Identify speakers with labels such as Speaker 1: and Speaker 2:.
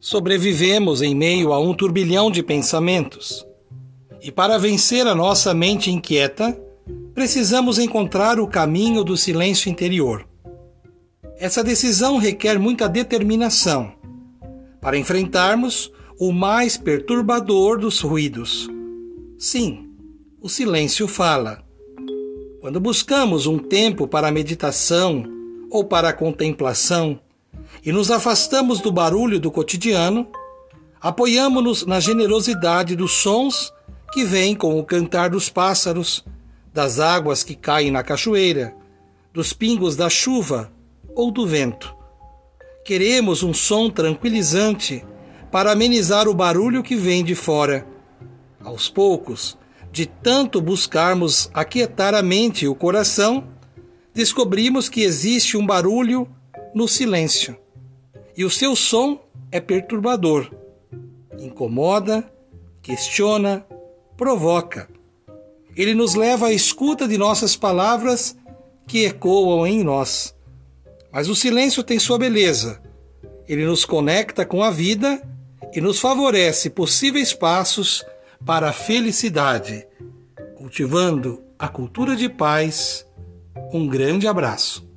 Speaker 1: Sobrevivemos em meio a um turbilhão de pensamentos. E para vencer a nossa mente inquieta, precisamos encontrar o caminho do silêncio interior. Essa decisão requer muita determinação para enfrentarmos o mais perturbador dos ruídos. Sim, o silêncio fala. Quando buscamos um tempo para a meditação ou para a contemplação e nos afastamos do barulho do cotidiano, apoiamos-nos na generosidade dos sons que vêm com o cantar dos pássaros, das águas que caem na cachoeira, dos pingos da chuva ou do vento. Queremos um som tranquilizante para amenizar o barulho que vem de fora. Aos poucos, de tanto buscarmos aquietar a mente e o coração, descobrimos que existe um barulho no silêncio. E o seu som é perturbador. Incomoda, questiona, provoca. Ele nos leva à escuta de nossas palavras que ecoam em nós. Mas o silêncio tem sua beleza. Ele nos conecta com a vida e nos favorece possíveis passos para a felicidade. Cultivando a cultura de paz, um grande abraço.